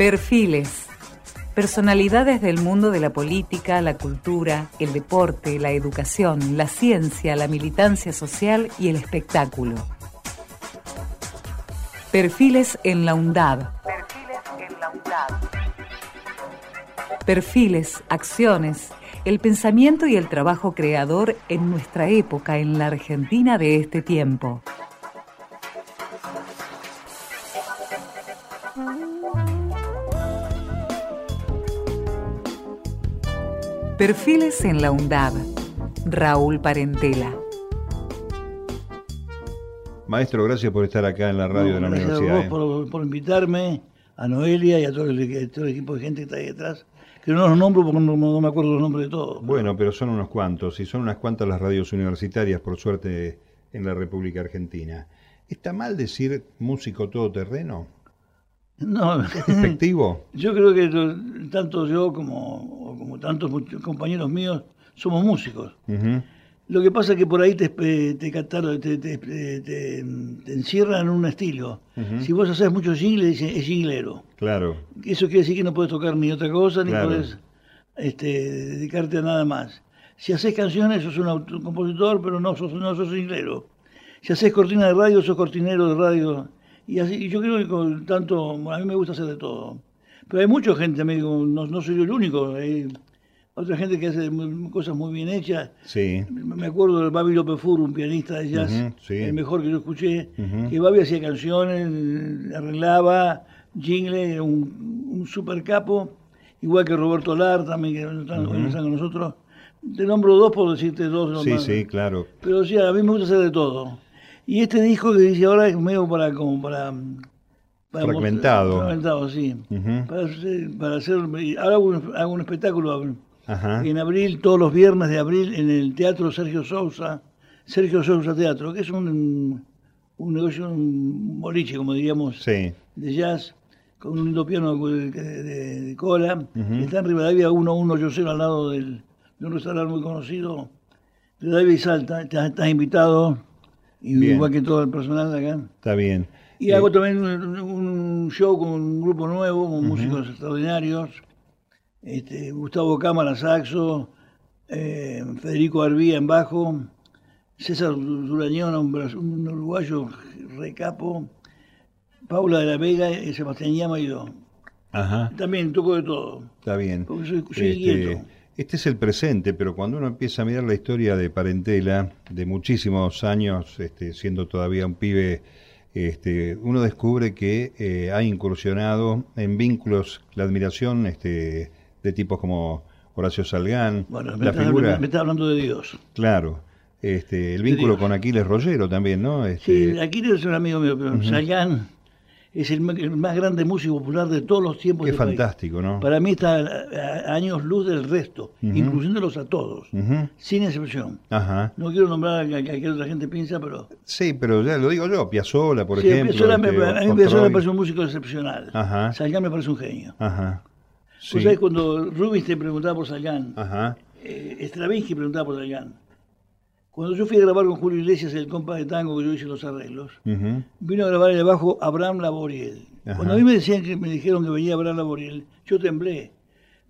Perfiles. Personalidades del mundo de la política, la cultura, el deporte, la educación, la ciencia, la militancia social y el espectáculo. Perfiles en la UNDAB. Perfiles en la. Perfiles, acciones, el pensamiento y el trabajo creador en nuestra época, en la Argentina de este tiempo. Perfiles en la UNDAB. Raúl Parentela. Maestro, gracias por estar acá en la radio de la gracias universidad. a vos ¿eh? por, por invitarme, a Noelia y a todo el, todo el equipo de gente que está ahí detrás, que no los nombro porque no, no me acuerdo los nombres de todos. Bueno, pero son unos cuantos, y son unas cuantas las radios universitarias, por suerte, en la República Argentina. ¿Está mal decir músico todoterreno? No, ¿Es despectivo? yo creo que tanto yo como, como tantos compañeros míos somos músicos. Lo que pasa es que por ahí te, te, te, te, te- encierran en un estilo. Si vos haces mucho jingle, dicen es jinglero. Claro, Eso quiere decir que no puedes tocar ni otra cosa, ni Claro. puedes este, dedicarte a nada más. Si haces canciones, sos un auto- compositor, pero no sos, no sos jinglero. Si haces cortina de radio, sos cortinero de radio. Y, así, y yo creo que con tanto, a mí me gusta hacer de todo. Pero hay mucha gente también, no, no soy yo el único. Hay otra gente que hace cosas muy bien hechas. sí. Me acuerdo del Babi López Fur, un pianista de jazz, sí. el mejor que yo escuché, que Babi hacía canciones, arreglaba, jingle, un, un super capo, igual que Roberto Lar también, que están, están con nosotros. Te nombro dos por decirte dos Sí, nomás. sí, claro. Pero sí, a mí me gusta hacer de todo. Y este disco que dice ahora es medio para como para... para Fragmentado. mostrar- Fragmentado, sí. Para hacer, para hacer, ahora hago un, hago un espectáculo Ajá. en abril, todos los viernes de abril, en el Teatro Sergio Sousa, Sergio Sousa Teatro, que es un, un negocio, un boliche, como diríamos, Sí. de jazz, con un lindo piano de, de- de cola. Ujú. Está en Rivadavia 1180 al lado del, de un restaurante muy conocido, Rivadavia y Salta. Estás, estás invitado, y Bien. igual que todo el personal de acá. Está bien. Y Eh, hago también un, un show con un grupo nuevo, con músicos extraordinarios. Este, Gustavo Cámara, saxo, eh, Federico Arbía en bajo, César Durañón, un, uruguayo recapo, Paula de la Vega, y Sebastián Llama y yo. Ajá. También toco de todo, Está bien. porque soy, soy Este, inquieto. Este es el presente, pero cuando uno empieza a mirar la historia de Parentela, de muchísimos años, este, siendo todavía un pibe, este, uno descubre que eh, ha incursionado en vínculos, la admiración este, de tipos como Horacio Salgán, Bueno, me la figura, me estás hablando de Dios. claro, este, el vínculo con Aquiles Rollero también, ¿no? Este, Sí, Aquiles es un amigo mío, pero es el, más grande músico popular de todos los tiempos. qué país. fantástico, ¿no? Para mí está a, a años luz del resto, incluyéndolos a todos, sin excepción. Ajá. No quiero nombrar a que otra gente piensa, pero... Sí, pero ya lo digo yo, Piazzolla, por Sí, ejemplo. Me- este, a mí Piazzolla me parece un músico excepcional. Ajá. Salgán me parece un genio. Ajá. Sí. Vos sabés cuando Rubinstein te preguntaba por Salgán, Ajá. eh, Stravinsky preguntaba por Salgán. Cuando yo fui a grabar con Julio Iglesias el compa de tango que yo hice los arreglos, vino a grabar el bajo Abraham Laboriel. Ajá. Cuando a mí me decían que me dijeron que venía Abraham Laboriel, yo temblé.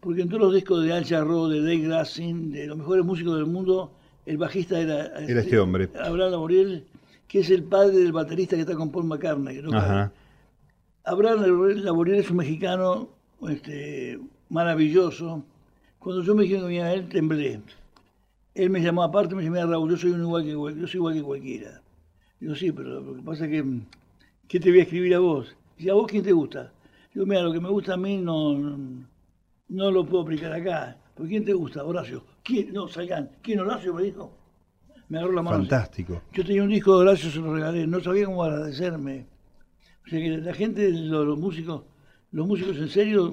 Porque en todos los discos de Al Jarreau, de Dave Grassin, de los mejores músicos del mundo, el bajista era, Era este hombre. Abraham Laboriel, que es el padre del baterista que está con Paul McCartney. que toca- Ajá. Abraham Laboriel es un mexicano este, maravilloso. Cuando yo me dijeron que venía a él, temblé. Él me llamó aparte, me mira Raúl, yo soy, un igual que, yo soy igual que cualquiera. Digo, sí, pero lo que pasa es que, ¿qué te voy a escribir a vos? Y a vos, ¿quién te gusta? Digo, mira, lo que me gusta a mí no, no lo puedo aplicar acá. ¿Por quién te gusta? Horacio. ¿Quién? No, Salgán. ¿Quién Horacio me dijo? Me agarró la mano. Fantástico. Yo tenía un disco de Horacio, se lo regalé. No sabía cómo agradecerme. O sea que la gente, los, los músicos, los músicos en serio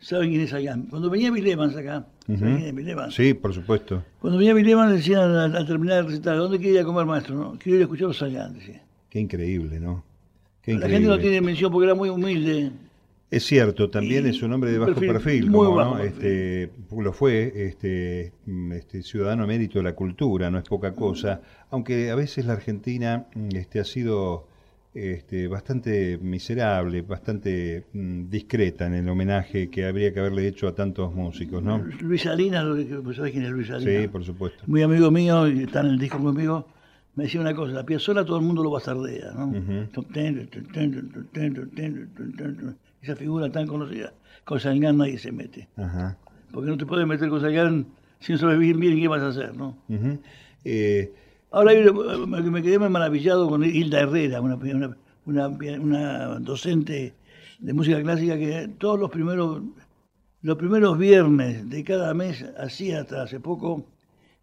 saben quién es Salgán. Cuando venía Bill Evans acá, ¿sabes Ujú. quién es Bill Evans? Sí, por supuesto. Cuando venía Bill Evans decían al, al terminar el recital, ¿dónde quiere ir a comer maestro? No? Quiero ir a escuchar a Salgán, decía. Qué increíble, ¿no? Qué La gente no tiene mención porque era muy humilde. Es cierto, también Y es un hombre de bajo perfil perfil, muy como, bajo ¿no? perfil. Este, lo fue, este, mm, este ciudadano emérito de la cultura, no es poca cosa, aunque a veces la Argentina mm, este, ha sido este, bastante miserable, bastante mm, discreta en el homenaje que habría que haberle hecho a tantos músicos, ¿no? Luis Salinas, ¿sabes quién es Luis Salinas? Sí, por supuesto. Muy amigo mío, está en el disco conmigo, me decía una cosa, la Piazzolla todo el mundo lo bastardea, ¿no? Esa figura tan conocida, con Salgán nadie se mete. Ajá. Porque no te puedes meter con Salgán sin saber bien, bien qué vas a hacer, ¿no? eh, Ahora me quedé maravillado con Hilda Herrera, una, una, una, docente de música clásica que todos los primeros, los primeros viernes de cada mes, hacía hasta hace poco,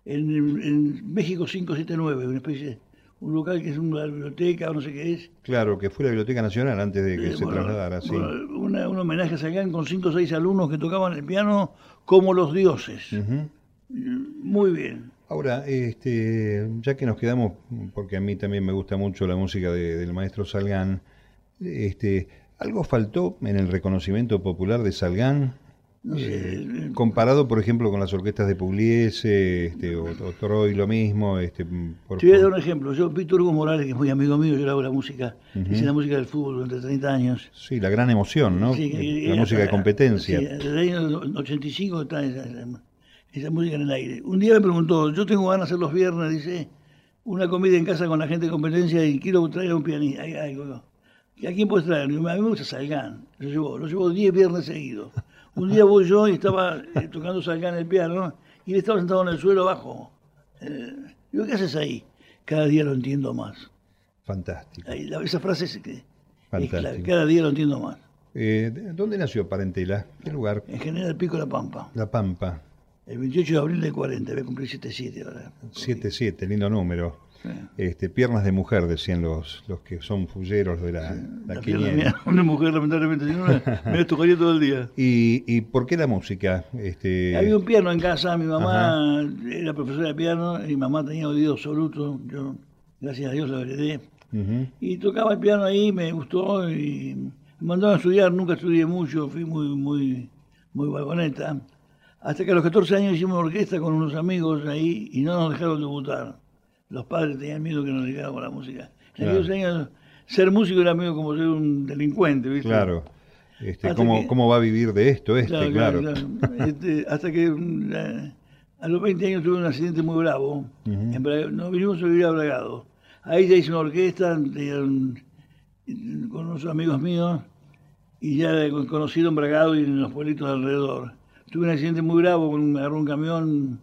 en, en México 579, una especie un local que es una biblioteca o no sé qué es. Claro, que fue la Biblioteca Nacional antes de que eh, se trasladara, sí. un homenaje a Sagan con cinco o seis alumnos que tocaban el piano como los dioses. Muy bien. Ahora, este, ya que nos quedamos, porque a mí también me gusta mucho la música del maestro Salgán, este, ¿algo faltó en el reconocimiento popular de Salgán? Eh, comparado, por ejemplo, con las orquestas de Pugliese este, o, Troy, lo mismo. Este, por, Te voy a dar un ejemplo. Yo, Víctor Hugo Morales, que es muy amigo mío, yo le hago la música, hice la música del fútbol durante 30 años. Sí, la gran emoción, ¿no? la música de competencia. Sí, desde el año 85 está esa, música en el aire. Un día me preguntó, yo tengo ganas de hacer los viernes, dice, una comida en casa con la gente de competencia y quiero traer a un pianista. ¿A quién puedes traer? A mí me gusta Salgán. Lo llevo, lo llevo 10 viernes seguidos. Un día voy yo y estaba eh, tocando Salgán el piano y él estaba sentado en el suelo abajo. Eh, digo, ¿qué haces ahí? Cada día lo entiendo más. Fantástico. esa frase es, que, Cada día lo entiendo más. Eh, ¿Dónde nació Parentela? ¿Qué lugar? En General Pico La Pampa. La Pampa. El 28 de abril de 40, voy a cumplir 7-7 ahora. 7-7, lindo número. Este, piernas de mujer, decían los, los que son fulleros de la, sí, Una mujer, lamentablemente, si no, me tocaría todo el día. ¿Y, ¿Y por qué la música? Este... Había un piano en casa, mi mamá era profesora de piano, mi mamá tenía oído absoluto, yo, gracias a Dios, la heredé. Y tocaba el piano ahí, me gustó y me mandaron a estudiar, nunca estudié mucho, fui muy, muy, muy vagoneta. Hasta que a los 14 años hicimos orquesta con unos amigos ahí y no nos dejaron debutar. Los padres tenían miedo que nos dedicáramos a la música. En aquellos años, ser músico era medio como ser un delincuente, ¿viste? Claro. Este, ¿cómo, ¿Cómo va a vivir de esto este? Claro. Este, hasta que mm, a los 20 años tuve un accidente muy bravo. nos vinimos a vivir a Bragado. Ahí ya hice una orquesta con unos amigos míos y ya conocido en Bragado y en los pueblitos alrededor. Tuve un accidente muy bravo, con, me agarró un camión,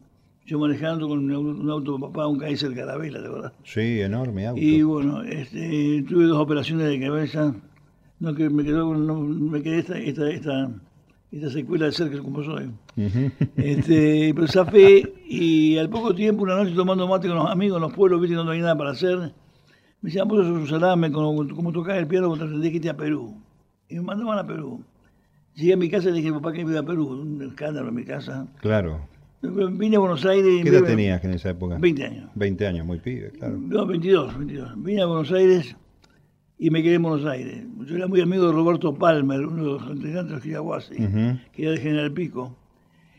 yo manejando con un, auto papá, un Kaiser Carabela, de verdad. Sí, enorme auto. Y bueno, este, tuve dos operaciones de cabeza, no que me quedó, no, me quedé esta, esta, esta, esta secuela de ser como soy. este, pero zafé y al poco tiempo, una noche tomando mate con los amigos en los pueblos, viste, no hay nada para hacer, me decían, vos sos un salame, como, como tocar el piano, cuando tendría que irte a Perú. Y me mandaban a Perú. Llegué a mi casa y le dije, papá, que me iba a Perú, un escándalo en mi casa. Claro. Vine a Buenos Aires. ¿Qué edad tenías en esa época? 20 años. 20 años, muy pibe, claro. No, 22, 22. Vine a Buenos Aires y me quedé en Buenos Aires. Yo era muy amigo de Roberto Palmer, uno de los integrantes de Giraguasi, que era de General Pico.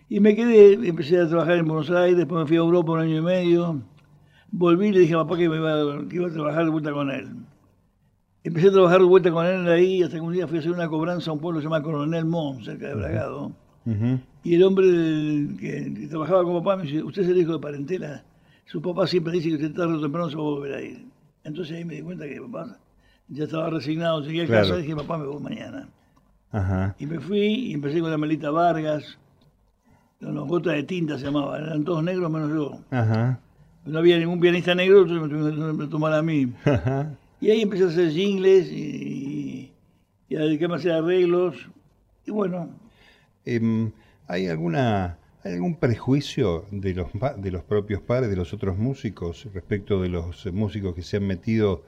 Y me quedé, empecé a trabajar en Buenos Aires, después me fui a Europa un año y medio. Volví y le dije a papá que, me iba, que iba a trabajar de vuelta con él. Empecé a trabajar de vuelta con él ahí, hasta que un día fui a hacer una cobranza a un pueblo que se llama Coronel Mon, cerca de Bragado. Y el hombre que, trabajaba con papá me dice, usted es el hijo de parentela. Su papá siempre dice que usted tarde o temprano se va a volver a ir. Entonces ahí me di cuenta que papá ya estaba resignado, llegué a casa y dije, papá, me voy mañana. Y me fui y empecé con la Melita Vargas, con los gotas de tinta se llamaban, eran todos negros menos yo. No había ningún pianista negro, entonces me, me, me a mí. Y ahí empecé a hacer jingles y, a dedicarme a hacer arreglos. Y bueno. Em, ¿Hay alguna algún prejuicio de los, de los propios padres, de los otros músicos, respecto de los músicos que se han metido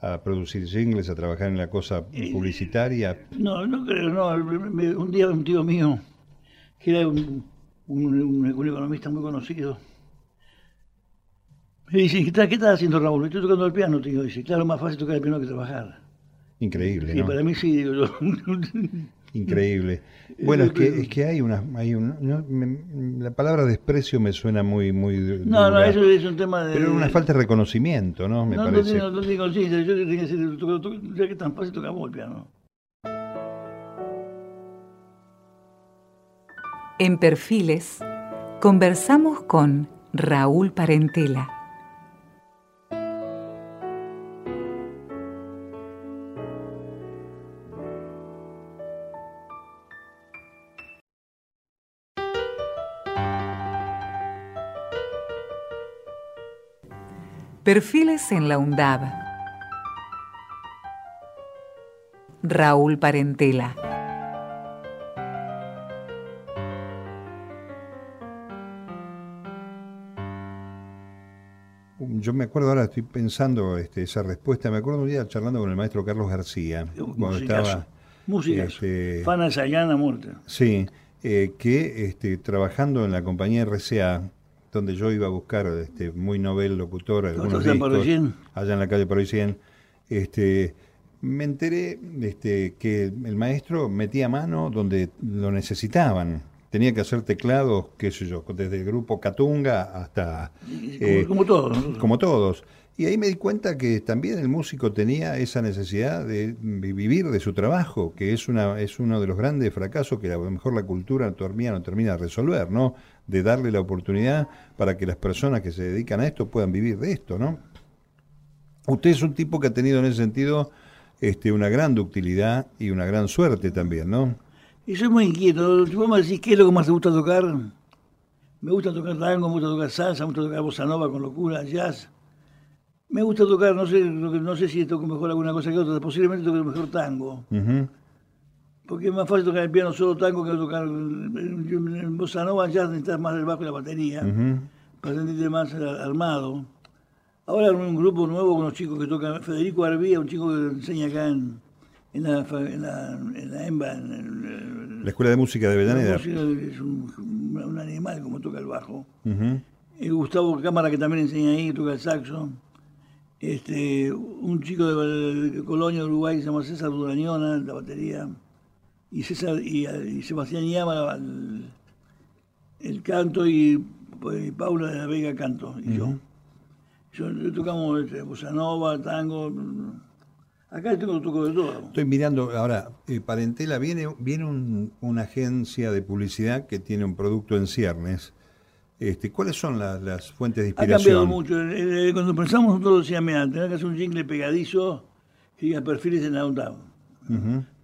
a producir jingles, a trabajar en la cosa eh, publicitaria? No, no creo, no. Un día un tío mío, que era un, un economista muy conocido, me dice, ¿qué estás, haciendo Raúl? Estoy tocando el piano, tío. Dice, claro, más fácil tocar el piano que trabajar. Increíble, Sí, para mí sí, digo yo. Increíble. Bueno, es que, es que hay una, hay un, la palabra desprecio me suena muy, muy. No, no, eso es un tema de. Pero una falta de reconocimiento, ¿no? Me no, parece. No, no, no conciencia, yo tengo que decir, ya que tan fácil tocamos el piano. En Perfiles, conversamos con Raúl Parentela. Perfiles en la UNDAB. Raúl Parentela. Yo me acuerdo ahora, estoy pensando este, esa respuesta. Me acuerdo un día charlando con el maestro Carlos García, cuando estaba. Música. Este, Fana Sayana muerte. Sí, eh, que este, trabajando en la compañía RCA, donde yo iba a buscar este, muy novel locutor, algunos discos, allá en la calle Paroicien, este, me enteré este, que el maestro metía mano donde lo necesitaban. Tenía que hacer teclados, qué sé yo, desde el grupo Catunga hasta... Eh, como, todos. Como todos. Y ahí me di cuenta que también el músico tenía esa necesidad de vivir de su trabajo, que es una es uno de los grandes fracasos que a lo mejor la cultura todavía no termina de resolver, ¿no? De darle la oportunidad para que las personas que se dedican a esto puedan vivir de esto, ¿no? Usted es un tipo que ha tenido en ese sentido este, una gran ductilidad y una gran suerte también, ¿no? Y soy muy inquieto. Vamos a decir, ¿qué es lo que más te gusta tocar? Me gusta tocar tango, me gusta tocar salsa, me gusta tocar bossa nova con locura, jazz me gusta tocar, no sé, no sé si toco mejor alguna cosa que otra, posiblemente toque mejor tango. Porque es más fácil tocar el piano solo tango que tocar en bossa nova, ya necesitas más el bajo y la batería, para sentirte más armado. Ahora un grupo nuevo con unos chicos que tocan, Federico Arbía, un chico que enseña acá en, en, la, en, la, en la EMBA. En la Escuela de Música de Avellaneda. Es un, un, animal como toca el bajo. y Gustavo Cámara que también enseña ahí, toca el saxo este, un chico de, Colonia, Uruguay, que se llama César Durañona, la batería, y, César, y, Sebastián Llama el, el canto y, pues, Paula de la Vega canto, y yo. Yo tocamos este, bossa nova, tango. Acá tengo toco de todo. Estoy mirando ahora, eh, Parentela, viene, viene una agencia de publicidad que tiene un producto en ciernes este, ¿Cuáles son las fuentes de inspiración? Ha cambiado mucho. Cuando pensamos nosotros decíamos, mira, tenés que hacer un jingle pegadizo que diga perfiles en la UNDAP.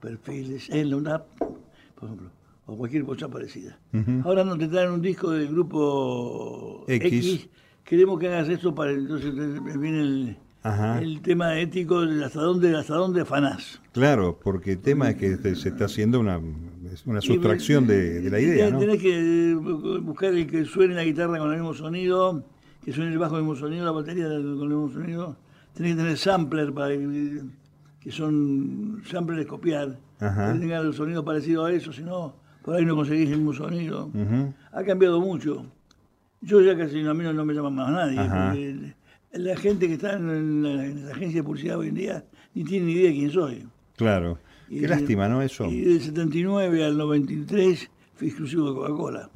Perfiles en la UNDAP, por ejemplo, o cualquier cosa parecida. Ahora nos te traen un disco del grupo X. Queremos que hagas esto para entonces viene el, el tema ético de hasta dónde, hasta dónde afanás. Claro, porque el tema es que se está haciendo una, una sustracción de, la idea. ¿no? Tenés que buscar el que suene la guitarra con el mismo sonido, que suene el bajo con el mismo sonido, la batería con el mismo sonido. Tenés que tener sampler para que, son samplers copiar. Que tengan el sonido parecido a eso, si no, por ahí no conseguís el mismo sonido. Ha cambiado mucho. Yo ya casi a mí no, me llama más nadie la gente que está en la, agencia de publicidad hoy en día ni tiene ni idea de quién soy. Claro. Qué lástima, ¿no? Eso. Y del 79 al 93 fui exclusivo de Coca-Cola.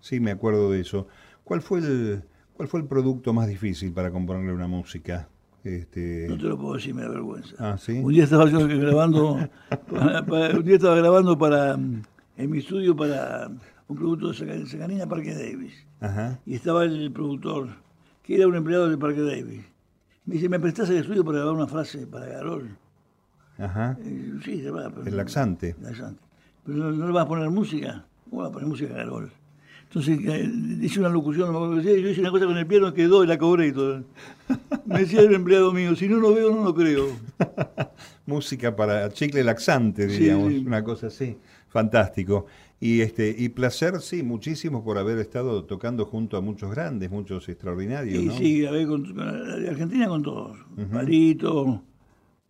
Sí, me acuerdo de eso. ¿Cuál fue el cuál fue el producto más difícil para componerle una música? Este... No te lo puedo decir, me da vergüenza. Ah, ¿sí? Un día estaba yo grabando, un día estaba grabando para, en mi estudio para un producto de Sacanina Parque Davis. Ajá. Y estaba el productor que era un empleado del Parque Davis. Me dice, ¿me prestás el estudio para grabar una frase para Garol? Ajá. Eh, sí, se va. el laxante. El laxante. Pero no, le vas a poner música. ¿Cómo vas a poner música a Garol? Entonces eh, dice una locución, yo hice una cosa con el piano, quedó y la cobré y todo. Me decía el empleado mío, si no lo veo, no lo creo. música para chicle laxante, diríamos, una cosa así. Fantástico. Y este y placer, sí, muchísimo por haber estado tocando junto a muchos grandes, muchos extraordinarios. Sí, ¿no? sí, a ver, con, Argentina con todos. Palito,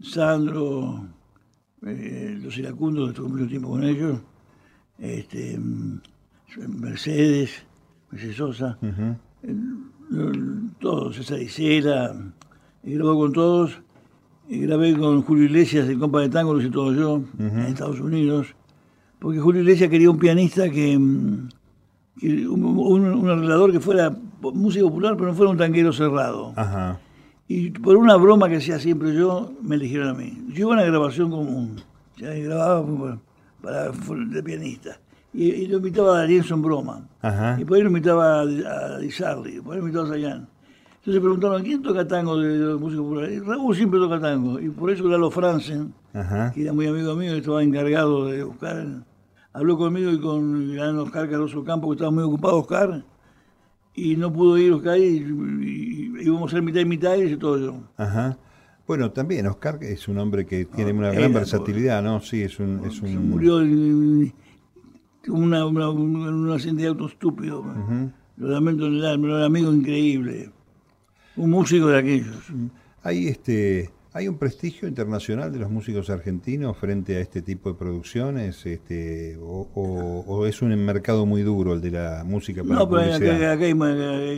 Sandro, eh, los iracundos, estuve mucho tiempo con ellos, este, mm, Mercedes, Mercedes Sosa, todos, César Isela, y grabó con todos. Y grabé con Julio Iglesias, el compa de tango, lo hice todo yo, en Estados Unidos porque Julio Iglesias quería un pianista que, mm, que un, un- un arreglador que fuera música popular, pero no fuera un tanguero cerrado. Ajá. Y por una broma que hacía siempre yo, me eligieron a mí. Yo iba a una grabación común, ya grababa para, para- de pianista. Y, y lo invitaba a Darienzo en broma. Ajá. Y por ahí lo invitaba a, a Di Sarli, por ahí lo invitaba a Sayán. Entonces preguntaron, ¿quién toca tango de, de música popular? Y Raúl siempre toca tango. Y por eso Lalo Franzen, Ajá. que era muy amigo mío, estaba encargado de buscar, habló conmigo y con el gran Oscar Cardoso Campo, que estaba muy ocupado Oscar, y no pudo ir Oscar, y, y- y íbamos a ser mitad y mitad, y hice todo yo. Ajá. Bueno, también Oscar es un hombre que tiene una gran versatilidad, ¿no? Sí, es un... Es Se un murió en una, una, un, un accidente de auto estúpido. Lo lamento en el alma, era un amigo increíble. Un músico de aquellos. Hay este hay un prestigio internacional de los músicos argentinos frente a este tipo de producciones, este, o, o- o es un mercado muy duro el de la música para No, pero acá, acá hay,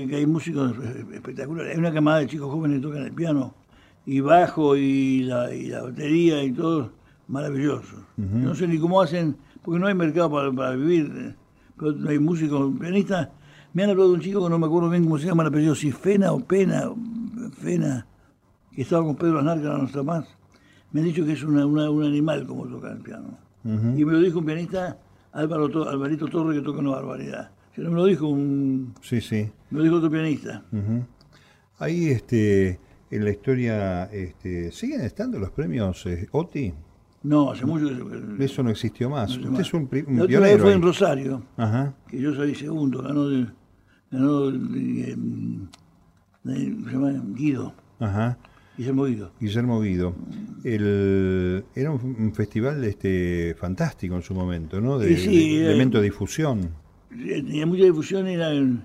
acá hay músicos espectaculares. Hay una camada de chicos jóvenes que tocan el piano, y bajo, y la, y la batería, y todo. Maravilloso. No sé ni cómo hacen, porque no hay mercado para, para vivir. Pero hay músicos, pianistas. Me han hablado de un chico que no me acuerdo bien cómo se llama el apellido, si Fena o Pena, Fena, que estaba con Pedro Aznar, que no está más. Me han dicho que es una- una- un animal como toca el piano. Y me lo dijo un pianista, Álvaro To- Alvarito Torre, que toca una barbaridad. Si no me lo dijo un, Sí, sí. me lo dijo otro pianista. Ahí este en la historia este, siguen estando los premios eh, OTI. No, hace mucho que. Eso no existió más. no sé Usted más. es un, un La otra vez fue ahí. en Rosario, Ajá. que yo salí segundo, ganó, de- ganó de- de- ¿cómo se llama? Guido, Ajá. Guillermo Guido. Guillermo Guido. El, era un, un festival este, fantástico en su momento, ¿no? De, Sí, de eh, elemento de difusión. Eh, Tenía mucha difusión, era en-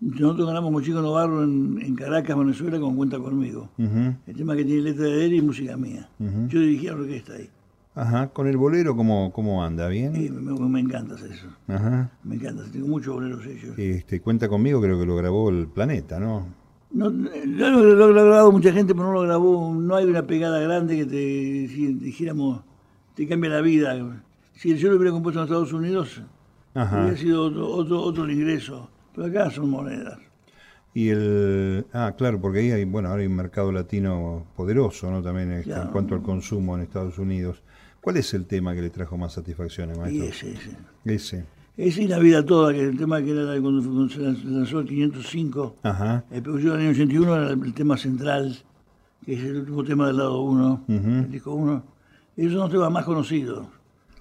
nosotros ganamos con Chico Novarro en, en Caracas, Venezuela, con Cuenta Conmigo. El tema que tiene letra de él y música mía. Yo dirigía la orquesta ahí. Ajá. Con el bolero, ¿cómo, cómo anda? ¿Bien? me, me encanta hacer eso. Ajá. Me encanta, tengo muchos boleros hechos. Este, cuenta conmigo, creo que lo grabó el Planeta, ¿no? No, lo, lo- lo- lo ha grabado mucha gente, pero no lo grabó. No hay una pegada grande que te, si dijéramos, te cambia la vida. Si yo lo hubiera compuesto en Estados Unidos, Ajá. hubiera sido otro, otro, otro ingreso. Pero acá son monedas. Y el. Ah, claro, porque ahí hay, bueno, ahora hay un mercado latino poderoso, ¿no? También este, en cuanto al consumo en Estados Unidos. ¿Cuál es el tema que le trajo más satisfacciones, Y maestro? ese, ese. Ese. Ese y la vida toda, que el tema que era cuando, cuando se lanzó el 505, Ajá. el producción del año 81 era el, tema central, que es el último tema del lado 1, el disco 1. Esos son los temas más conocidos.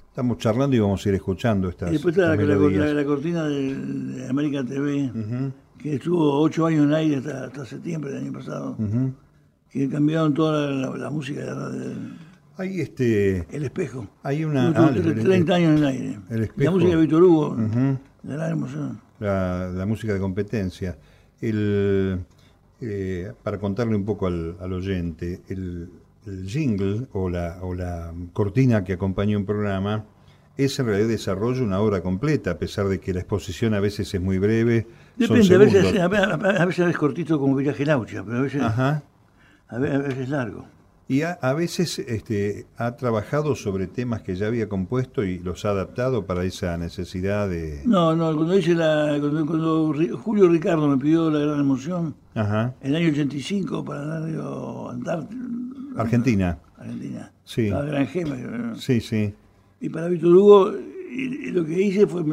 Estamos charlando y vamos a ir escuchando estas. Y después está la, la- la- la cortina de, de América TV, que estuvo ocho años en aire hasta, hasta septiembre del año pasado, ujú. que cambiaron toda la música, de- de- Hay este. el espejo. Hay una. Ah, el- el- 30 años en el aire. el la música de Víctor Hugo, Ujú. la gran emoción. la, la música de competencia. El, eh, para contarle un poco al, al oyente, el, el jingle o la, o la cortina que acompaña un programa es en realidad desarrollo una obra completa, a pesar de que la exposición a veces es muy breve. Depende, a veces, a, veces, a veces es cortito como Viraje Laucha, pero a veces, Ajá. a veces, a veces es largo. Y a, a veces este, ha trabajado sobre temas que ya había compuesto y los ha adaptado para esa necesidad de... No, no, cuando hice la, cuando, Julio Ricardo me pidió la gran emoción, Ajá. en el año 85 para radio Antártida, Argentina. Argentina, Sí. la Gran Gema, ¿no? Sí, sí. y para Víctor Hugo, y, y lo que hice fue,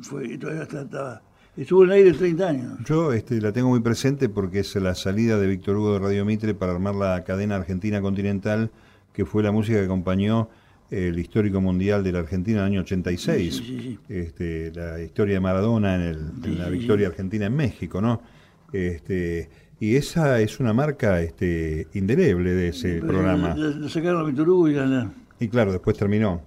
fue todavía estaba, estuvo en el aire 30 años. Yo este, la tengo muy presente porque es la salida de Víctor Hugo de Radio Mitre para armar la cadena Argentina Continental, que fue la música que acompañó eh, el histórico mundial de la Argentina en el año 86. Sí, sí, sí. Este, la historia de Maradona en, el- en la victoria argentina en México, ¿no? Este, y esa es una marca este, indeleble de ese Pero programa. La, sacaron a Víctor Hugo y la, la- Y claro, después terminó,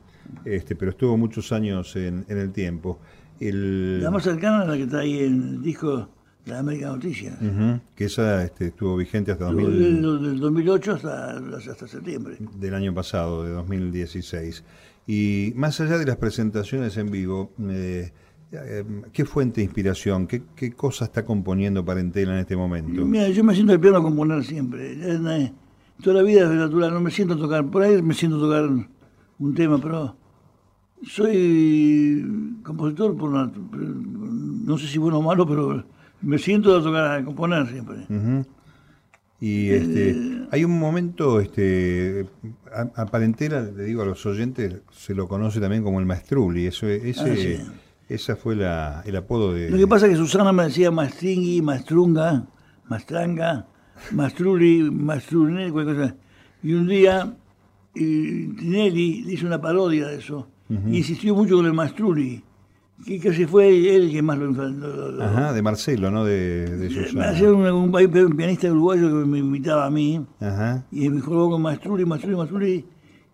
este, pero estuvo muchos años en, en el tiempo. El, la más cercana es la que está ahí en el disco de la América Noticias. Ujú, que esa este, estuvo vigente hasta 2000, Del, del 2008 hasta, hasta septiembre. del año pasado, de 2016. Y más allá de las presentaciones en vivo, eh, eh, ¿qué fuente de inspiración, qué, qué cosa está componiendo Parentela en este momento? Mira, yo me siento al piano a componer siempre. Eh, Toda la vida es natural, no me siento a tocar. Por ahí me siento a tocar un tema, pero Soy compositor por no sé si bueno o malo, pero me siento a tocar, a componer siempre. Y este, hay un momento, este, a, Parentela, le digo a los oyentes, se lo conoce también como el Maestruli, eso, ese, ah, esa fue la, el apodo de... Lo que pasa es que Susana me decía Maestringui, Maestrunga, Maestranga, Maestruli, Maestrunel, cualquier cosa. Y un día y Tinelli hizo una parodia de eso, insistió mucho con el Maestruli que casi fue él que más lo, Ajá, de Marcelo, ¿no? De, de Susana. Marcelo, un, un, pianista uruguayo que me invitaba a mí. Ajá. Y me jugó con Mastrulli, Mastrulli, Mastrulli.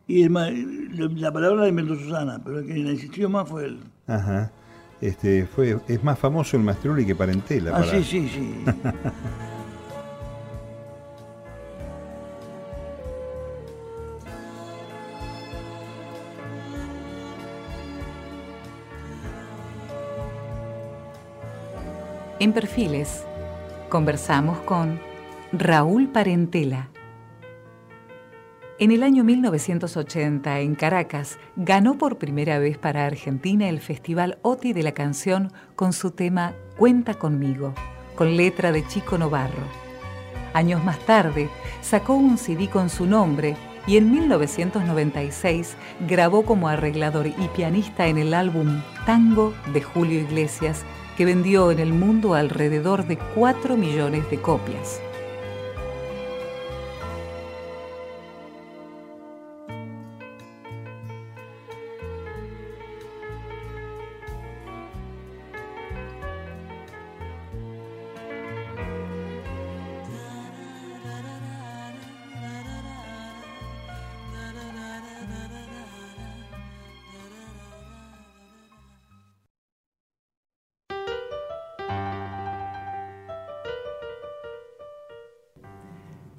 Y la palabra la inventó Susana, pero el que la insistió más fue él. Ajá. Este, fue, es más famoso el Mastrulli que Parentela. Ah, sí, sí, sí. En Perfiles, conversamos con Raúl Parentela. En el año 1980, en Caracas, ganó por primera vez para Argentina el Festival OTI de la canción con su tema Cuenta conmigo, con letra de Chico Novarro. Años más tarde, sacó un CD con su nombre y en 1996 grabó como arreglador y pianista en el álbum Tango de Julio Iglesias que vendió en el mundo alrededor de 4 millones de copias.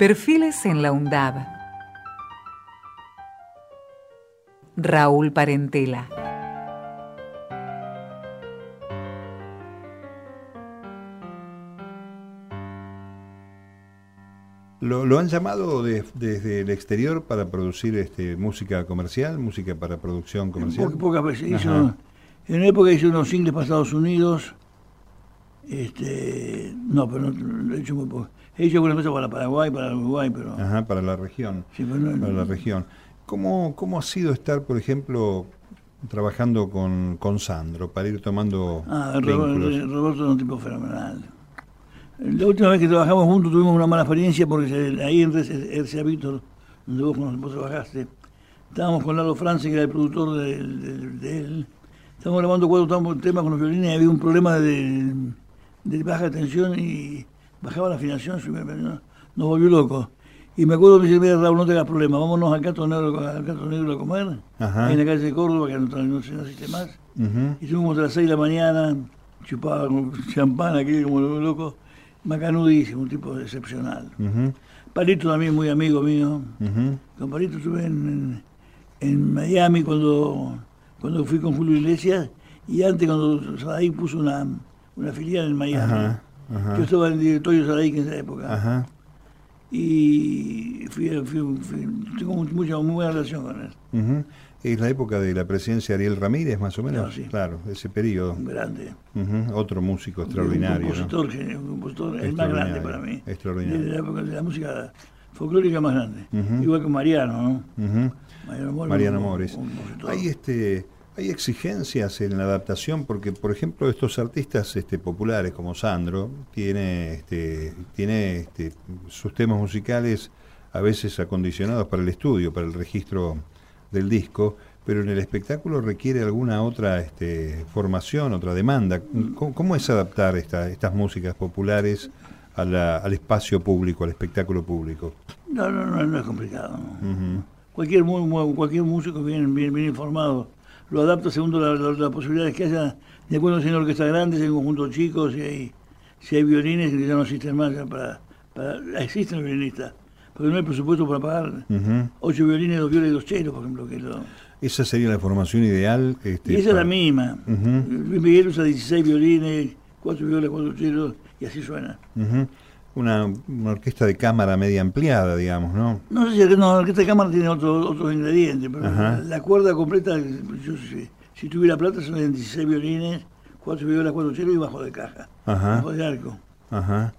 Perfiles en la UNDAB. Raúl Parentela. ¿Lo, han llamado desde el exterior para producir este, música comercial, música para producción comercial? pocas veces. en una época hizo unos singles para Estados Unidos. Este, no, pero no, lo he hecho muy poco. He hecho algunas cosas para Paraguay, para Uruguay, pero... Ajá, para la región. Sí, pero no, para la región. ¿Cómo, ¿Cómo ha sido estar, por ejemplo, trabajando con, con Sandro para ir tomando Ah, Roberto, Roberto es un tipo fenomenal. La última vez que trabajamos juntos tuvimos una mala experiencia porque ahí en RCA Víctor, donde vos, vos trabajaste, estábamos con Lalo France, que era el productor de, él. Estábamos grabando cuatro temas con los violines y había un problema de, de baja tensión y bajaba la afinación, nos volvió loco. Y me acuerdo que me dice, Raúl, no tengas problema, vámonos al Cato Negro, al Cato Negro a comer, ahí en la calle de Córdoba, que no, no, existe más. Y estuvimos a las 6 de la mañana, chupaba champán aquí como loco, macanudísimo, un tipo excepcional. Palito también muy amigo mío. Con Palito estuve en, en, Miami cuando, cuando fui con Julio Iglesias y antes cuando ahí puso una, una filial en Miami. Yo estaba en el directorio de en esa época. Ajá. Y fui, tengo mucha, muy buena relación con él. Es la época de la presencia de Ariel Ramírez, más o menos. Claro, ese periodo. grande. Otro músico extraordinario. Un compositor, un compositor el más grande para mí. Extraordinario. De la época de la música folclórica más grande. Igual que Mariano, ¿no? Mariano Mores. Mariano Mores. Hay este hay exigencias en la adaptación porque, por ejemplo, estos artistas este, populares como Sandro tiene, este, tiene este, sus temas musicales a veces acondicionados para el estudio, para el registro del disco, pero en el espectáculo requiere alguna otra este, formación, otra demanda. ¿Cómo, es adaptar esta, estas músicas populares al espacio público, al espectáculo público? No, no, no, no es complicado. cualquier, cualquier músico bien, bien, bien informado lo adapto según las posibilidades que haya, de acuerdo si hay una orquesta grande, si hay un conjunto chico, si hay, si hay violines que ya no existen más, para, para, existen los violinistas, porque no hay presupuesto para pagar ocho violines, dos violas y dos chelos, por ejemplo. que lo, Esa sería la formación ideal. Este, y esa es la misma. Luis Miguel usa 16 violines, cuatro violas, cuatro chelos, y así suena. Una, una orquesta de cámara media ampliada, digamos, ¿no? No sé si no, la orquesta de cámara tiene otro, otros ingredientes, pero Ajá. la cuerda completa, yo si, si tuviera plata son 16 violines, 4 violas, 4 chelos y bajo de caja, Ajá. bajo de arco. Ajá.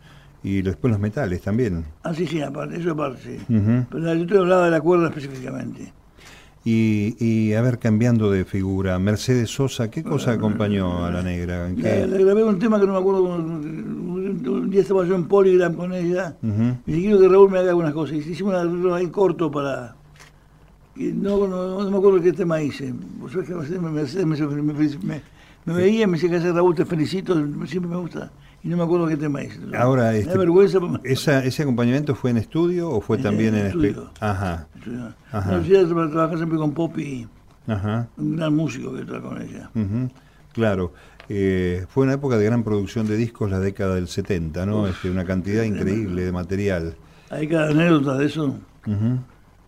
Y después los metales también. Ah, sí, sí, aparte, eso aparte, sí. Pero la- yo te hablaba de la cuerda específicamente. Y, y a ver, cambiando de figura, Mercedes Sosa, ¿qué cosa acompañó a la negra? ¿En Le, qué? le grabé un tema que no me acuerdo, un, un día estaba yo en Polygram con ella, Ujú. y quiero que Raúl me haga algunas cosas. Y hicimos un arreglo ahí corto para... que no, no, no me acuerdo qué tema hice. Vos sabés que me, me, me, me- me veía y me decía que hace Raúl, te felicito, siempre me gusta. Y no me acuerdo qué tema hice. Ahora, me este, da vergüenza. ¿Esa, ¿Ese acompañamiento fue en estudio o fue En- también en en espe- estudio. Ajá, Ajá. No, yo siempre con Poppy, ajá. un gran músico que trabaja con ella. ujú. Claro. Eh, fue una época de gran producción de discos, la década del 70, ¿no? Este, una cantidad increíble de material. Hay cada anécdota de eso.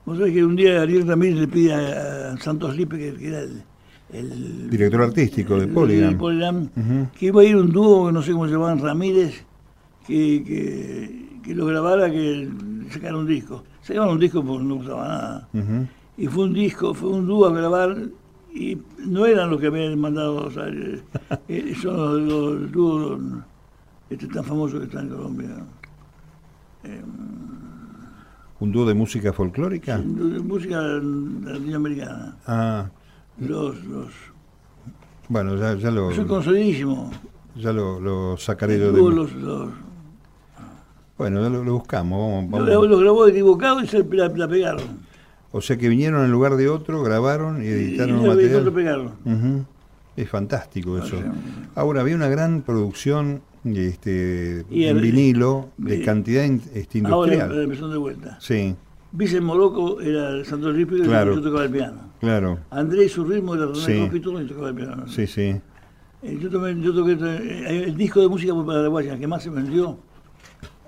Vos sabés que un día Ariel Ramírez le pide a, Santos Lipe, que, era el, el Director artístico de Polygram. que iba a ir un dúo que no sé cómo se llamaban, Ramírez, que, que, que lo grabara, que sacara un disco. Sacaron un disco porque no gustaba nada. Y fue un disco, fue un dúo a grabar y no eran los que habían mandado, o sea, eh, eh, son los, los dúos este, tan famosos que están en Colombia. ¿Un dúo de música folclórica? De Música latinoamericana. Ah, Los, los, bueno, ya, ya lo, soy consolidísimo. ya lo, lo sacaré yo de... los, los, Bueno, ya lo, lo buscamos. Vamos, vamos. grabó- lo grabó equivocado y se la, la pegaron. O sea que vinieron en lugar de otro, grabaron y editaron y y material. lo pegaron. Ujú. Es fantástico eso. O sea, Ahora, había una gran producción este, Y en vinilo de cantidad este, Ahora industrial. la empezó de vuelta. Sí, Vicen Morocco era el Santo Lipe y yo tocaba el piano. claro. Andrés su ritmo era René Sí. Copito y tocaba el piano. Sí, sí. Eh, Yo, tomé, yo toqué eh, el disco de música paraguaya que más se vendió,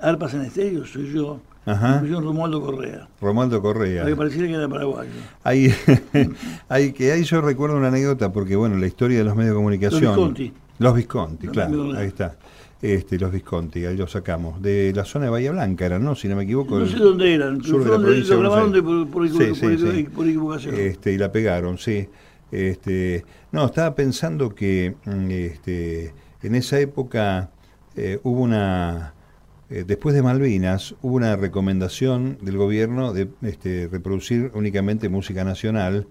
Arpas en Estéreo, soy yo. Ajá. Pusieron Romualdo Correa. Romualdo Para que Correa. pareciera que era paraguayo. Ahí, ahí, que ahí yo recuerdo una anécdota, porque bueno, la historia de los medios de comunicación. Los Visconti. Los Visconti, Los claro, ahí está. Este, los Visconti, ahí los sacamos. De la zona de Bahía Blanca eran, ¿no? Si no me equivoco. No sé dónde eran, sur de la provincia lo grabaron de- por, por, Sí, por- sí, sí. por equivocación. Este, y la pegaron, sí. Este, no, estaba pensando que mm, este, en esa época eh, hubo una, eh, después de Malvinas, hubo una recomendación del gobierno de este, reproducir únicamente música nacional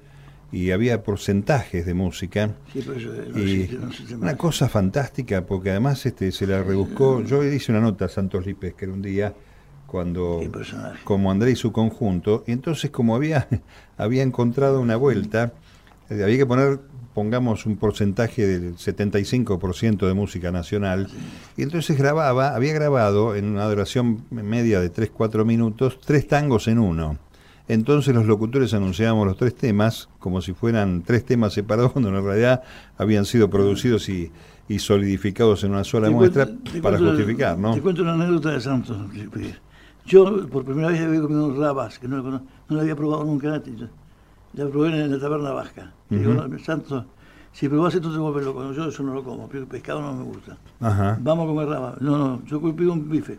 y había porcentajes de música. Sí, pero no Y existe, no existe una cosa fantástica, porque además este, se la rebuscó. Yo hice una nota a Santos Lipes, que era un día cuando como André y su conjunto, y entonces como había, había encontrado una vuelta, eh, había que poner, pongamos un porcentaje del 75% de música nacional, y entonces grababa, había grabado en una duración media de 3-4 minutos, tres tangos en uno. Entonces los locutores anunciábamos los tres temas como si fueran tres temas separados, cuando en realidad habían sido producidos y, y solidificados en una sola Te muestra cuento- para cuento- justificar, ¿no? Te cuento una anécdota de Santos. Yo por primera vez había comido rabas, que no, no lo había probado nunca antes. La probé en la taberna vasca. Digo. "No, Santos, si probás esto te vuelves loco. Yo eso no lo como, pero el pescado no me gusta. Ajá. Vamos a comer rabas. No, no, yo pido un bife.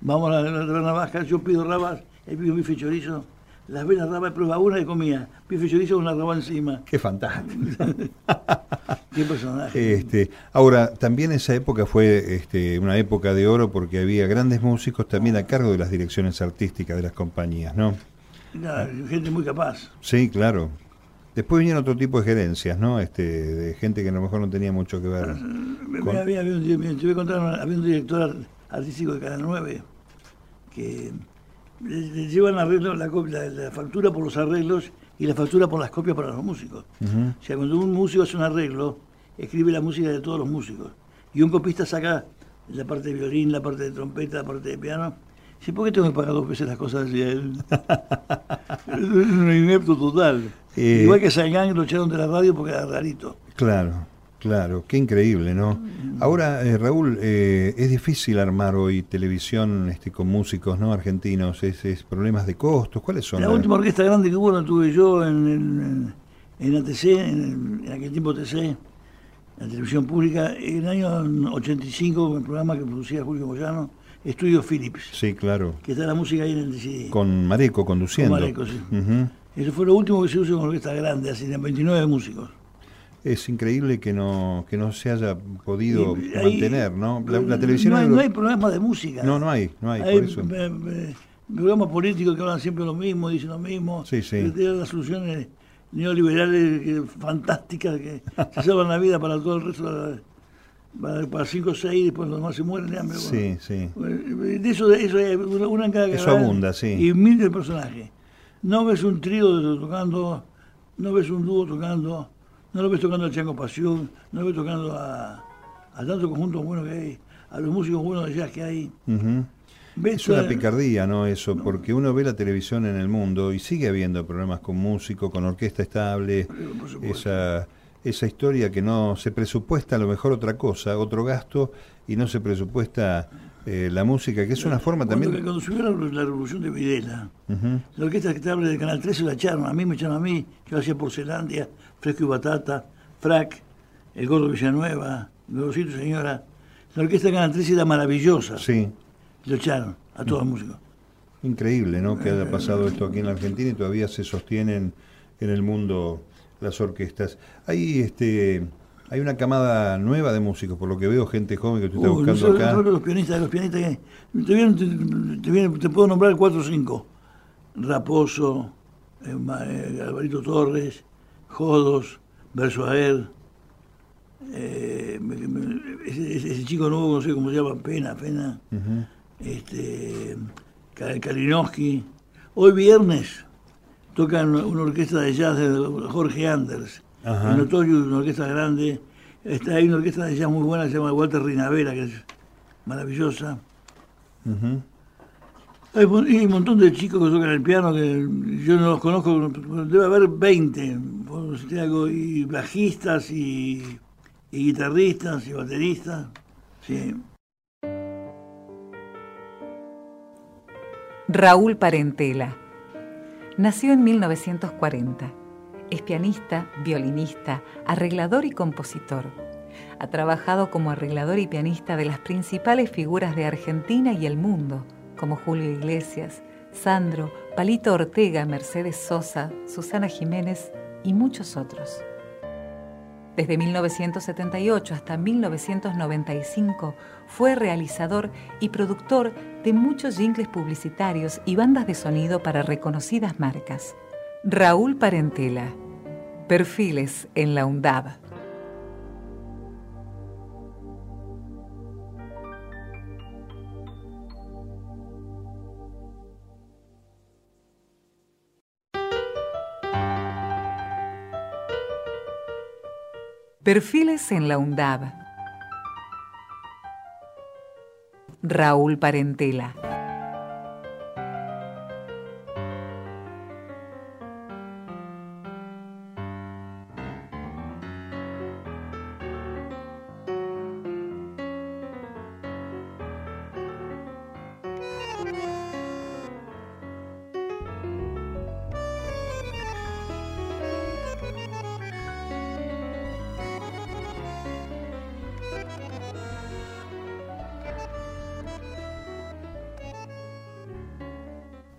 Vamos a la, la taberna vasca, yo pido rabas, él pide un bife chorizo. Las venas rabas, prueba una y comía. Bife chorizo con una raba encima. Qué fantástico. Qué personaje. Este, ahora, también esa época fue este, una época de oro porque había grandes músicos también a cargo de las direcciones artísticas de las compañías, ¿no? Gente muy capaz. Sí, claro. Después vinieron otro tipo de gerencias, ¿no? Este, de gente que a lo mejor no tenía mucho que ver. Había, había- había un, di- te voy a contar, una- había un director ar- artístico de Canal 9 que le, le llevan arreglo, la, la, la factura por los arreglos y la factura por las copias para los músicos. Ujú. O sea, cuando un músico hace un arreglo, escribe la música de todos los músicos. Y un copista saca la parte de violín, la parte de trompeta, la parte de piano. ¿Por qué tengo que pagar dos veces las cosas así a él? es un inepto total. Eh. Igual que Sagan lo echaron de la radio porque era rarito. Claro, claro, qué increíble, ¿no? Ahora, eh, Raúl, eh, es difícil armar hoy televisión este, con músicos no argentinos, es, es problemas de costos, ¿cuáles son? La última orquesta grande que hubo la tuve yo en, en, en ATC, en, en aquel tiempo TC, la televisión pública, en el año 85, el programa que producía Julio Moyano, Estudio Philips. Sí, claro. Que está la música ahí en el CD. Con Mareco conduciendo. Con Mareco, sí. Eso fue lo último que se usó con orquesta grande, así de 29 músicos. Es increíble que no, que no se haya podido mantener, ¿no? La, televisión... No hay, no hay, problemas de música. No, no hay, no hay, hay por eso. Eh, eh, programas políticos que hablan siempre lo mismo, dicen lo mismo. Sí, sí. Las soluciones neoliberales fantásticas que se salvan la vida para todo el resto de la, para, 5 o 6 y después los demás se mueren de hambre. Sí, sí. De eso, de eso una en cada Eso abunda, sí. Y mil de personajes. No ves un trío tocando, no ves un dúo tocando, no lo ves tocando a Chango Pasión, no lo ves tocando a, a tantos conjuntos buenos que hay, a los músicos buenos de jazz que hay. Es una picardía, ¿no? Eso, porque uno ve la televisión en el mundo y sigue habiendo problemas con músico, con orquesta estable, esa, esa historia que no se presupuesta a lo mejor otra cosa, otro gasto, y no se presupuesta eh, la música, que es una forma también... Cuando subió la, revolución de Videla, la orquesta estable de Canal 13 la echaron, a mí me echaron a mí, yo hacía Porcelandia, Fresco y Batata, Frac, El Gordo Villanueva, Gorosito Señora. La orquesta de Canal 13 era maravillosa. Sí lo echaron a todos los músicos. Increíble, ¿no? Que haya pasado esto aquí en la Argentina y todavía se sostienen en el mundo las orquestas. Hay este hay una camada nueva de músicos, por lo que veo, gente joven que tú estás buscando acá. Los pianistas, los pianistas que te, te, puedo nombrar cuatro o cinco. Raposo, eh, eh, Alvarito Torres, Jodos, Versoaer, eh, ese, chico nuevo, no sé cómo se llama, Pena, Pena este, Kalinowski. Hoy viernes tocan una orquesta de jazz de Jorge Anders. En Notorio, una orquesta grande. Está, hay una orquesta de jazz muy buena que se llama Walter Rinavera, que es maravillosa. Hay un montón de chicos que tocan el piano que yo no los conozco, debe haber 20, y bajistas y, y guitarristas y bateristas. Sí. Raúl Parentela. Nació en 1940. Es pianista, violinista, arreglador y compositor. Ha trabajado como arreglador y pianista de las principales figuras de Argentina y el mundo, como Julio Iglesias, Sandro, Palito Ortega, Mercedes Sosa, Susana Jiménez y muchos otros. Desde 1978 hasta 1995 fue realizador y productor de muchos jingles publicitarios y bandas de sonido para reconocidas marcas. Raúl Parentela. Perfiles en la UNDAB. Perfiles en la UNDAB. Raúl Parentela.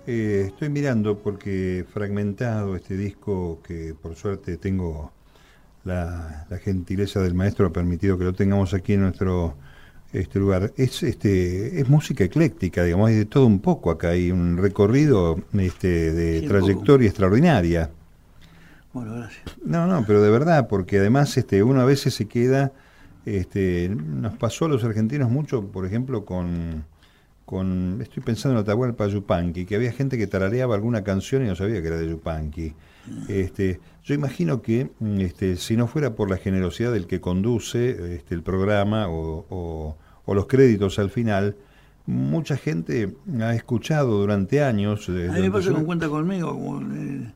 Eh, estoy mirando porque fragmentado este disco que por suerte tengo la, gentileza del maestro ha permitido que lo tengamos aquí en nuestro este lugar. Es este es música ecléctica, digamos, hay de todo un poco acá, hay un recorrido este, de trayectoria extraordinaria. Bueno, gracias. No, no, pero de verdad, porque además este uno a veces se queda este nos pasó a los argentinos mucho, por ejemplo, con con, estoy pensando en Atahualpa Yupanqui, que había gente que tarareaba alguna canción y no sabía que era de Yupanqui. Este, yo imagino que mm, este, si no fuera por la generosidad del que conduce este, el programa o, los créditos al final, mucha gente ha escuchado durante años. Eh, a mí me pasa con cuenta conmigo, como el,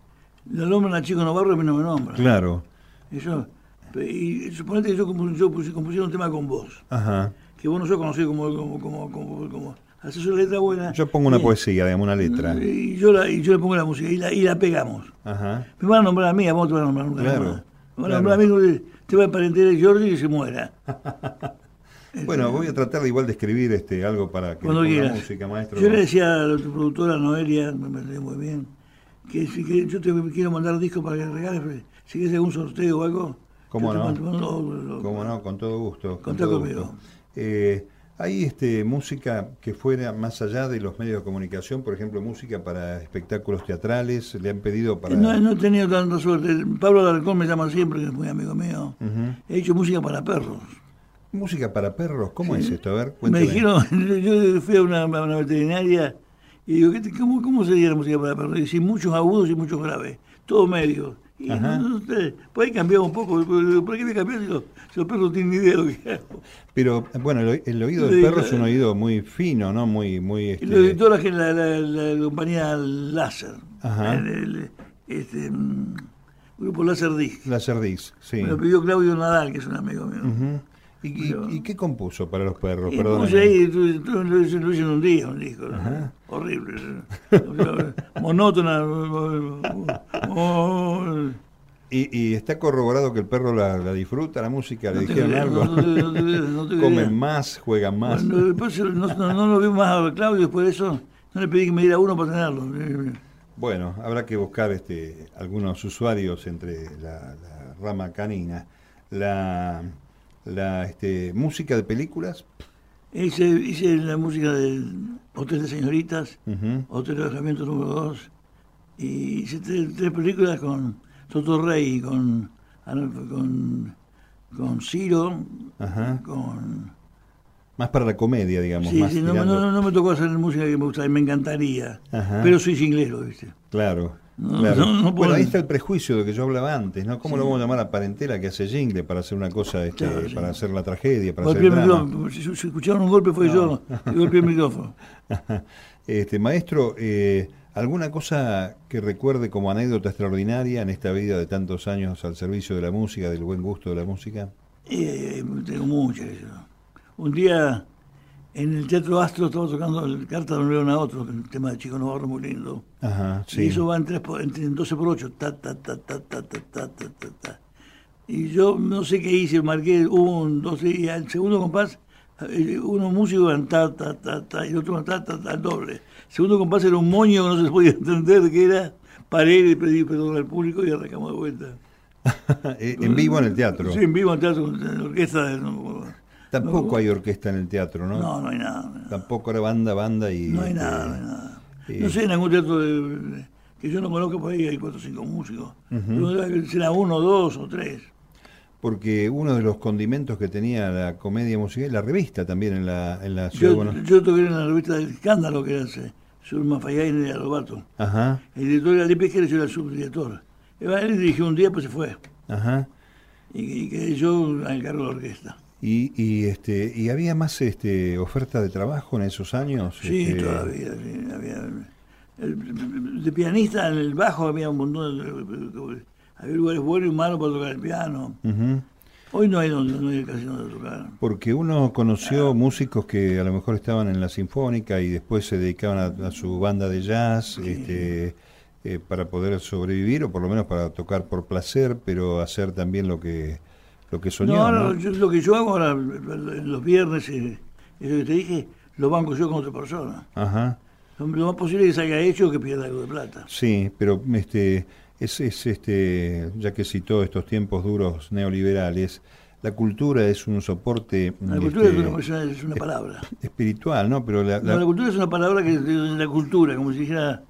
nombre a Chico Navarro a mí no me nombra. Claro. y suponete que yo, compuse, un tema con vos. Ajá. Que vos no sos conocido como, como, como, como haces una letra buena. Yo pongo una poesía, digamos, una letra. Y yo, la, y yo le pongo la música y la, y la pegamos. Ajá. Me van a nombrar a mí, a vos te van a nombrar. Claro, me van a nombrar a mí, te va a parentar a Jordi y se muera. Bueno, voy a tratar de igual de escribir este, algo para que Cuando quieras. música, maestro. Yo le decía a tu productora Noelia, me parece muy bien, que si que yo te quiero mandar discos para que regales, si quieres algún sorteo o algo. ¿Cómo no? mando- lo- lo- Cómo no, con todo gusto. con Contá todo conmigo. gusto. Eh, ¿Hay este, música que fuera más allá de los medios de comunicación? Por ejemplo, música para espectáculos teatrales. ¿Le han pedido para...? No, no he tenido tanta suerte. Pablo Alarcón me llama siempre, que es muy amigo mío. He hecho música para perros. ¿Música para perros? ¿Cómo Sí. es esto? A ver, Me cuéntame. dijeron, yo fui a una, a una veterinaria y digo, ¿qué te- ¿cómo, ¿cómo sería la música para perros? Y dice, muchos agudos y muchos graves, todo medio. Y Ajá. no, no sé, por ahí cambiaba un poco, ¿por qué me cambió? Digo, si los perros no tienen ni idea de lo que hago. Pero, bueno, el, el oído del perro es un eh, oído muy fino, ¿no? Muy, muy... Este... lo editó la, la, la, la compañía Láser, Ajá. el, el- este, mm, grupo Láser Disc. La cerdiz, sí. Me lo pidió Claudio Nadal, que es un amigo mío. Ujú. ¿Y, y- Pero- y qué compuso para los perros? Puse ahí, lo hice en un día, un disco. Horrible. Monótona. ¿Y, y está corroborado que el perro la, la disfruta, la música? ¿Le No dijeron algo? no no idea. ¿Comen más? ¿Juegan más? Después no, lo vi más a Claudio, después de eso no le pedí que me diera uno para tenerlo. Bueno, habrá que buscar este, algunos usuarios entre la, la rama canina. La, la este, música de películas. Hice, hice la música del Hotel de Señoritas, Ujú. Hotel de Alojamiento número 2, y hice tres, tres películas con Toto Rey, con, con, con Ciro, Ajá. con... Más para la comedia, digamos. Sí, más sí, no, no, no me tocó hacer música que me gustaba, y me encantaría, Ajá. pero soy inglés, ¿viste? Claro. No, claro. no, no bueno, ahí está el prejuicio de que yo hablaba antes, ¿no? ¿Cómo Sí. lo vamos a llamar a parentela que hace jingle para hacer una cosa, este, Claro, sí. para hacer la tragedia, para Golpeé hacer el drama? si, si escucharon un golpe fue yo, golpeé el micrófono. Este, maestro, eh, ¿alguna cosa que recuerde como anécdota extraordinaria en esta vida de tantos años al servicio de la música, del buen gusto de la música? Eh, tengo muchas. Un día en el Teatro Astro estaba tocando el Carta de un León a otro, que un tema de Chico Navarro muy lindo. Ajá, Y sí. eso va en, tres por- en, en 12 por 8. Ta, ta, ta, ta, ta, ta, ta, ta, ta, ta. Y yo no sé qué hice, marqué un, dos, y al segundo compás, eh, uno músico en ta, ta, ta, ta, y el otro ta, ta, ta, al doble. El segundo compás era un moño que no se podía entender qué era. Paré y pedí perdón al público y arrancamos de vuelta. Eh, en vivo en el teatro. Sí, en vivo en teatro, en la orquesta. de- Tampoco hay orquesta en el teatro, ¿no? no, no hay nada. no hay nada. Tampoco era banda, banda y... No hay este, nada, no hay nada. eh, No sé, en algún teatro de- que yo no conozco, por ahí hay cuatro o cinco músicos. Pero será uno, dos o tres. Porque uno de los condimentos que tenía la comedia musical, la revista también en la, en la ciudad de Yo, Buenos yo toqué en la revista del escándalo que era Surma Fallain y Alobato. Ajá, El director era Jerez, yo era el subdirector. Él dirigió un día, pues se fue. ajá. Y, y quedé yo al cargo de la orquesta. Y, y este y había más este oferta de trabajo en esos años. Sí, Este, todavía. sí, había, el- de pianista en el bajo había un montón de. Había lugares buenos y malos para tocar el piano. ujú. Hoy no hay, donde, no hay casi donde tocar. Porque uno conoció músicos que a lo mejor estaban en la sinfónica y después se dedicaban a, a su banda de jazz, este, eh, para poder sobrevivir o por lo menos para tocar por placer, pero hacer también lo que lo que soñó. No, ahora ¿no? yo- lo que yo hago ahora, los viernes, eh, eso que te dije, lo banco yo con otra persona. Ajá. Lo lo más posible es que haya hecho que pierda algo de plata. Sí, pero este es, es este ya que citó estos tiempos duros neoliberales, la cultura es un soporte La cultura este, es, una, es una- es palabra. espiritual, ¿no? Pero la, No, la- la cultura es una palabra que es la cultura, como si dijera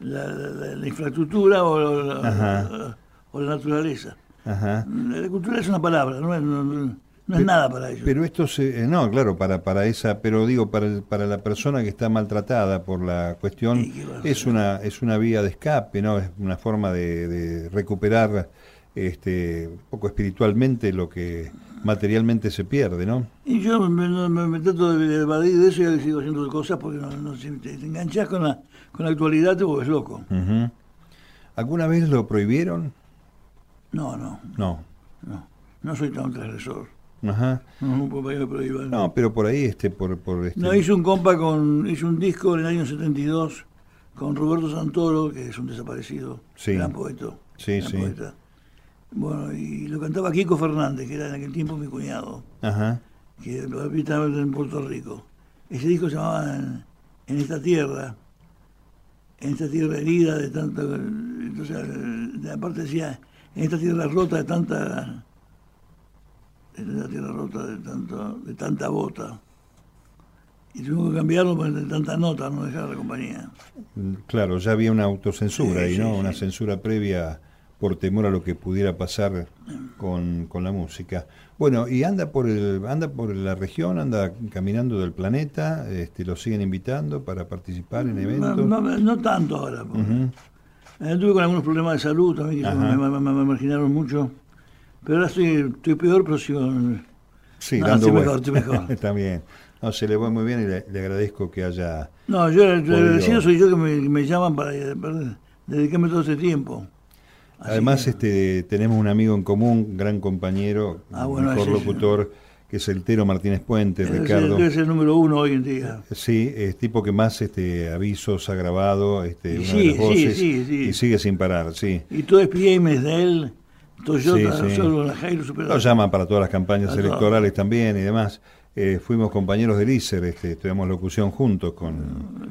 la, la- la- la infraestructura o la, o la naturaleza. Ajá. La cultura es una palabra, no es, no- no- nada para ellos. Pero esto se, eh, no, claro, para para esa, pero digo para para la persona que está maltratada por la cuestión Sí, ¿qué va a es una es una vía de escape, ¿no? Es una forma de, de recuperar este un poco espiritualmente lo que materialmente se pierde, ¿no? Y yo me, me- me- trato de evadir de eso y sigo haciendo cosas porque no, no- si te, te enganchas con la, con la actualidad te vuelves loco. ¿Alguna vez lo prohibieron? No, no, No. no. No soy tan transgresor. Ajá. No, pero por ahí este por por este No, hice un compa con. Hice un disco en el año 72 con Roberto Santoro, que es un desaparecido. Sí. Gran poeta. Sí, gran sí. poeta. Bueno, y lo cantaba Kiko Fernández, que era en aquel tiempo mi cuñado. Ajá. que lo habitaban en Puerto Rico. Ese disco se llamaba En esta tierra, en esta tierra herida de tanta... Entonces, aparte decía, en esta tierra rota de tanta... En esta tierra rota de, tanto, de tanta bota. Y tuvimos que cambiarlo porque de tanta nota no dejar la compañía. Claro, ya había una autocensura y ¿no? Una censura previa por temor a lo que pudiera pasar con, con, la música. Bueno, y anda por el, anda por la región, anda caminando del planeta, este, lo siguen invitando para participar en eventos. No, tanto ahora. Eh, tuve con algunos problemas de salud también que me, me, marginaron mucho. Pero ahora estoy, estoy peor, pero sigo. Sí, dando estoy mejor, estoy mejor. También. No, se le va muy bien y le, agradezco que haya. No, yo el agradecido soy yo que me, me llaman para, para dedicarme todo este tiempo. Además, este, tenemos un amigo en común, gran compañero, ah, mejor locutor, que es el Tero Martínez Puente, Ricardo. Es el número uno hoy en día. Sí, es tipo que más este, avisos ha grabado, este, una de las voces, y sigue sin parar, sí. Y todo es PMs de él, Toyota, solo la Jairo Lo llaman para todas las campañas electorales también y demás. Eh, fuimos compañeros del ICER, este, estudiamos locución juntos con,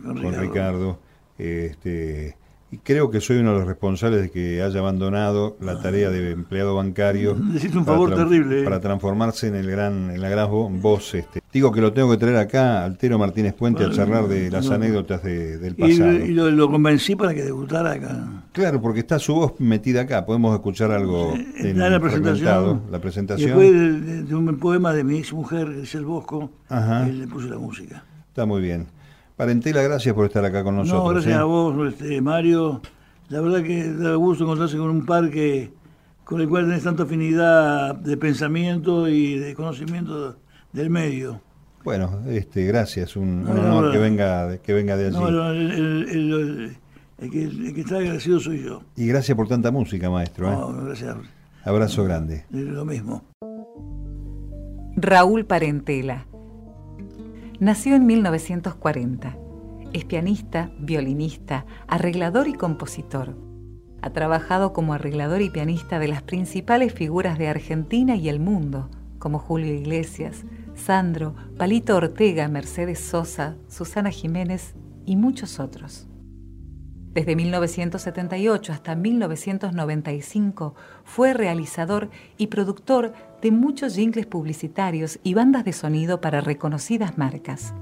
con Ricardo. Con Ricardo este, y creo que soy uno de los responsables de que haya abandonado la tarea de empleado bancario. Necesito un favor terrible. ¿eh? Para transformarse en el gran, en la gran voz. Este. Digo que lo tengo que traer acá, Altero Martínez Puente, a charlar de las anécdotas del pasado. Y, lo, convencí para que debutara acá. Claro, porque está su voz metida acá. Podemos escuchar algo en la presentación. La presentación. después de, un poema de mi ex mujer, el Bosco, él le puso la música. Está muy bien. Parentela, gracias por estar acá con nosotros. No, gracias ¿eh? a vos, este, Mario. La verdad que da gusto encontrarse con un parque con el cual tenés tanta afinidad de pensamiento y de conocimiento del medio. Bueno, este, gracias, un, honor que venga, que venga de allí. No, el, que, está agradecido soy yo. Y gracias por tanta música, maestro. ¿eh? No, gracias. Abrazo grande. Lo mismo. Raúl Parentela Nació en 1940. Es pianista, violinista, arreglador y compositor. Ha trabajado como arreglador y pianista de las principales figuras de Argentina y el mundo, como Julio Iglesias, Sandro, Palito Ortega, Mercedes Sosa, Susana Jiménez y muchos otros. Desde 1978 hasta 1995 fue realizador y productor de muchos jingles publicitarios y bandas de sonido para reconocidas marcas.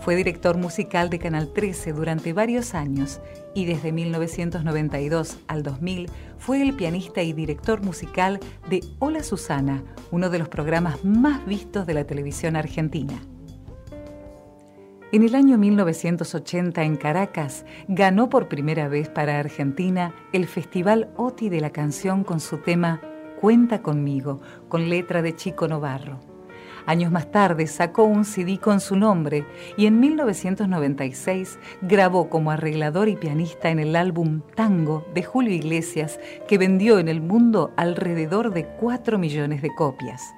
Fue director musical de Canal 13 durante varios años y desde 1992 al 2000 fue el pianista y director musical de Hola Susana, uno de los programas más vistos de la televisión argentina. En el año 1980 en Caracas ganó por primera vez para Argentina el Festival OTI de la canción con su tema Cuenta conmigo, con letra de Chico Novarro. Años más tarde sacó un CD con su nombre y en 1996 grabó como arreglador y pianista en el álbum Tango de Julio Iglesias, que vendió en el mundo alrededor de 4 millones de copias.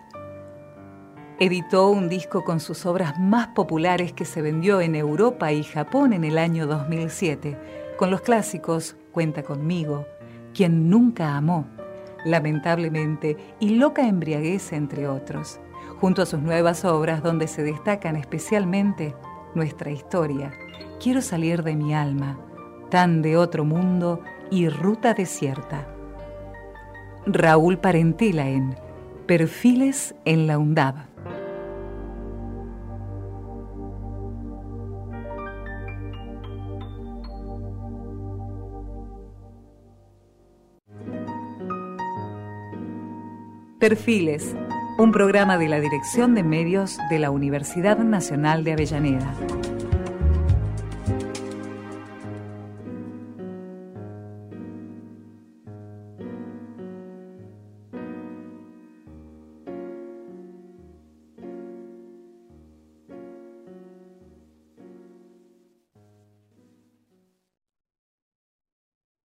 Editó un disco con sus obras más populares que se vendió en Europa y Japón en el año 2007, con los clásicos Cuenta conmigo, Quien nunca amó, Lamentablemente y Loca embriaguez, entre otros, junto a sus nuevas obras donde se destacan especialmente Nuestra historia, Quiero salir de mi alma, Tan de otro mundo y Ruta desierta. Raúl Parentela en Perfiles en la UNDAB. Perfiles, un programa de la Dirección de Medios de la Universidad Nacional de Avellaneda.